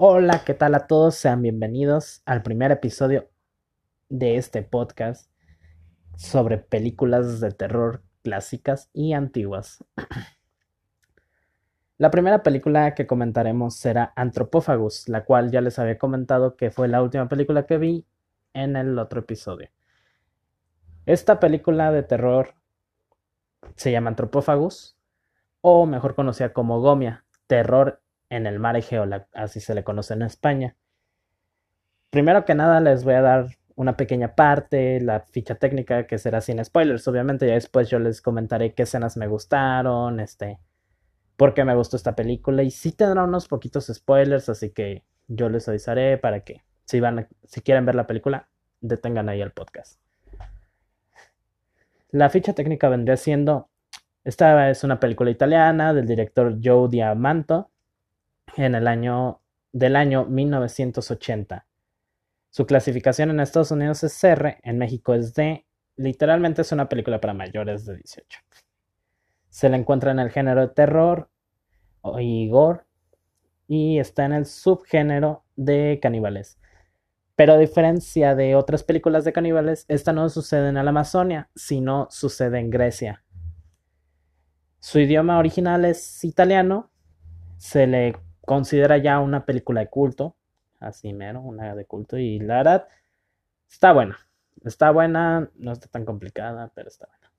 Hola, ¿qué tal a todos? Sean bienvenidos al primer episodio de este podcast sobre películas de terror clásicas y antiguas. La primera película que comentaremos será Anthropophagus, la cual ya les había comentado que fue la última película que vi en el otro episodio. Esta película de terror se llama Anthropophagus, o mejor conocida como Gomia, terror en el mar Egeo, así se le conoce en España. Primero que nada les voy a dar una pequeña parte, la ficha técnica que será sin spoilers, obviamente, ya después yo les comentaré qué escenas me gustaron, este, por qué me gustó esta película y sí tendrá unos poquitos spoilers, así que yo les avisaré para que si van si quieren ver la película, detengan ahí el podcast. La ficha técnica vendría siendo esta es una película italiana del director Joe Diamanto en el año del año 1980. Su clasificación en Estados Unidos es R, en México es D. Literalmente es una película para mayores de 18. Se la encuentra en el género de terror y gore y está en el subgénero de caníbales. Pero a diferencia de otras películas de caníbales, esta no sucede en la Amazonia, sino sucede en Grecia. Su idioma original es italiano, se le considera ya una película de culto, así mero, una de culto, y la verdad está buena, está buena, no está tan complicada, pero está buena.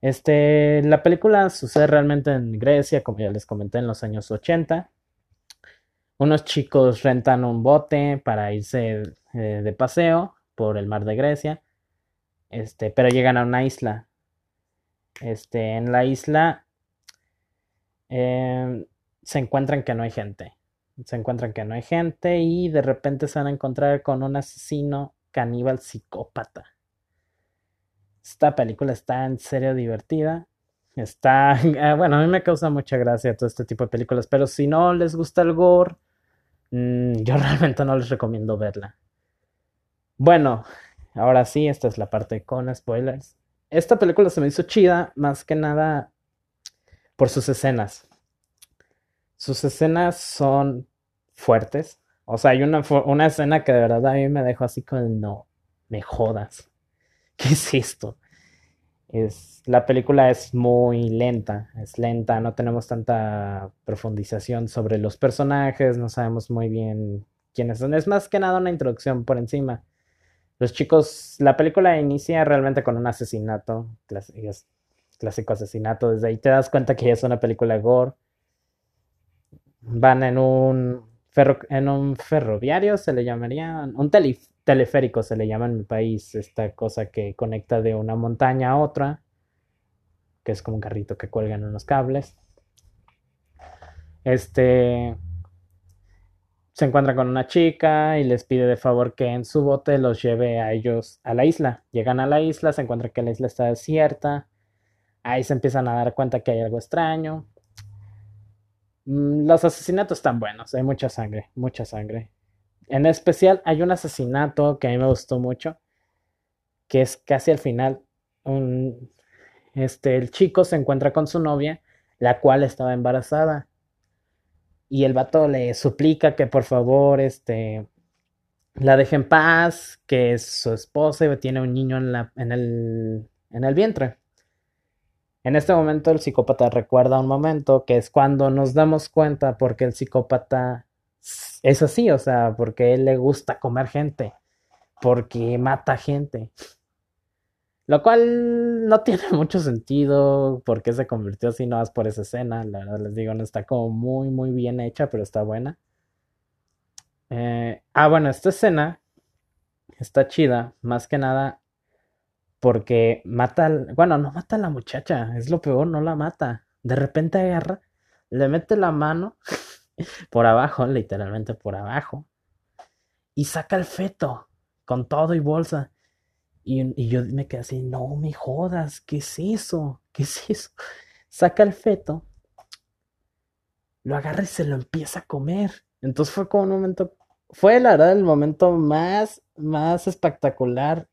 Este, la película sucede realmente en Grecia, como ya les comenté, en los años 80. Unos chicos rentan un bote para irse eh, de paseo por el mar de Grecia, este, pero llegan a una isla. Este, en la isla em, se encuentran que no hay gente. Se encuentran que no hay gente y de repente se van a encontrar con un asesino caníbal psicópata. Esta película está en serio divertida. Está, ah, bueno, a mí me causa mucha gracia todo este tipo de películas, pero si no les gusta el gore, mm, yo realmente no les recomiendo verla. Bueno, ahora sí, esta es la parte con spoilers. Esta película se me hizo chida, más que nada por sus escenas. Sus escenas son fuertes. O sea, hay una, una escena que de verdad a mí me dejó así con no, me jodas. ¿Qué es esto? Es, la película es muy lenta, es lenta, no tenemos tanta profundización sobre los personajes, no sabemos muy bien quiénes son. Es más que nada una introducción por encima. Los chicos, la película inicia realmente con un asesinato, clásico asesinato, desde ahí te das cuenta que es una película gore van en un, en un ferroviario, se le llamaría, un teleférico se le llama en mi país, esta cosa que conecta de una montaña a otra, que es como un carrito que cuelga en unos cables. Este se encuentra con una chica y les pide de favor que en su bote los lleve a ellos a la isla. Llegan a la isla, se encuentra que la isla está desierta. Ahí se empiezan a dar cuenta que hay algo extraño. Mm, los asesinatos están buenos, hay mucha sangre, mucha sangre. En especial hay un asesinato que a mí me gustó mucho, que es casi al final. este, el chico se encuentra con su novia, la cual estaba embarazada. Y el vato le suplica que por favor este, la deje en paz, que es su esposa tiene un niño en, la, en, el, en el vientre. En este momento el psicópata recuerda un momento que es cuando nos damos cuenta porque el psicópata es así, o sea, porque él le gusta comer gente, porque mata gente. Lo cual no tiene mucho sentido porque se convirtió así no más por esa escena. La verdad les digo, no está como muy, muy bien hecha, pero está buena. Eh, ah, bueno, esta escena está chida, más que nada porque mata, bueno, no mata a la muchacha, es lo peor, no la mata. De repente agarra, le mete la mano por abajo, literalmente por abajo, y saca el feto con todo y bolsa. Y, yo me quedé así, no me jodas, ¿qué es eso? ¿Qué es eso? Saca el feto, lo agarra y se lo empieza a comer. Entonces fue como un momento, fue la verdad el momento más, más espectacular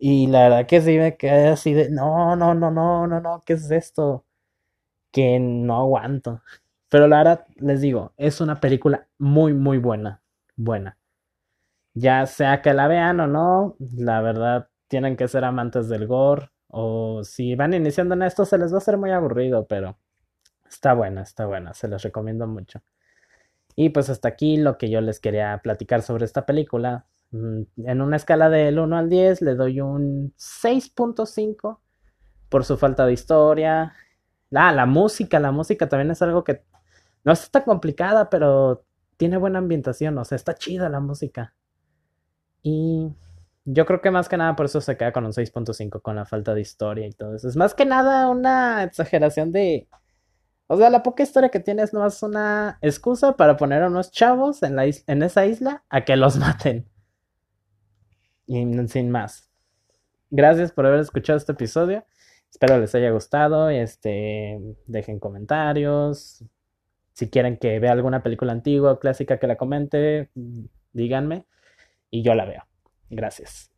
y la verdad que sí me quedé así de, no, no, no, no, no, no, ¿qué es esto? Que no aguanto. Pero la verdad, les digo, es una película muy, muy buena. Buena. Ya sea que la vean o no, la verdad, tienen que ser amantes del gore. O si van iniciando en esto, se les va a hacer muy aburrido, pero está buena, está buena. Se los recomiendo mucho. Y pues hasta aquí lo que yo les quería platicar sobre esta película. Mm, en una escala del 1 al 10 le doy un 6.5 por su falta de historia. Ah, la música, la música también es algo que no está complicada, pero tiene buena ambientación, o sea, está chida la música. Y yo creo que más que nada por eso se queda con un 6.5, con la falta de historia y todo eso. Es más que nada una exageración de... O sea, la poca historia que tiene es más una excusa para poner a unos chavos en, la en esa isla a que los maten. Y sin más. Gracias por haber escuchado este episodio. Espero les haya gustado. Este, dejen comentarios. Si quieren que vea alguna película antigua o clásica que la comente, díganme y yo la veo. Gracias.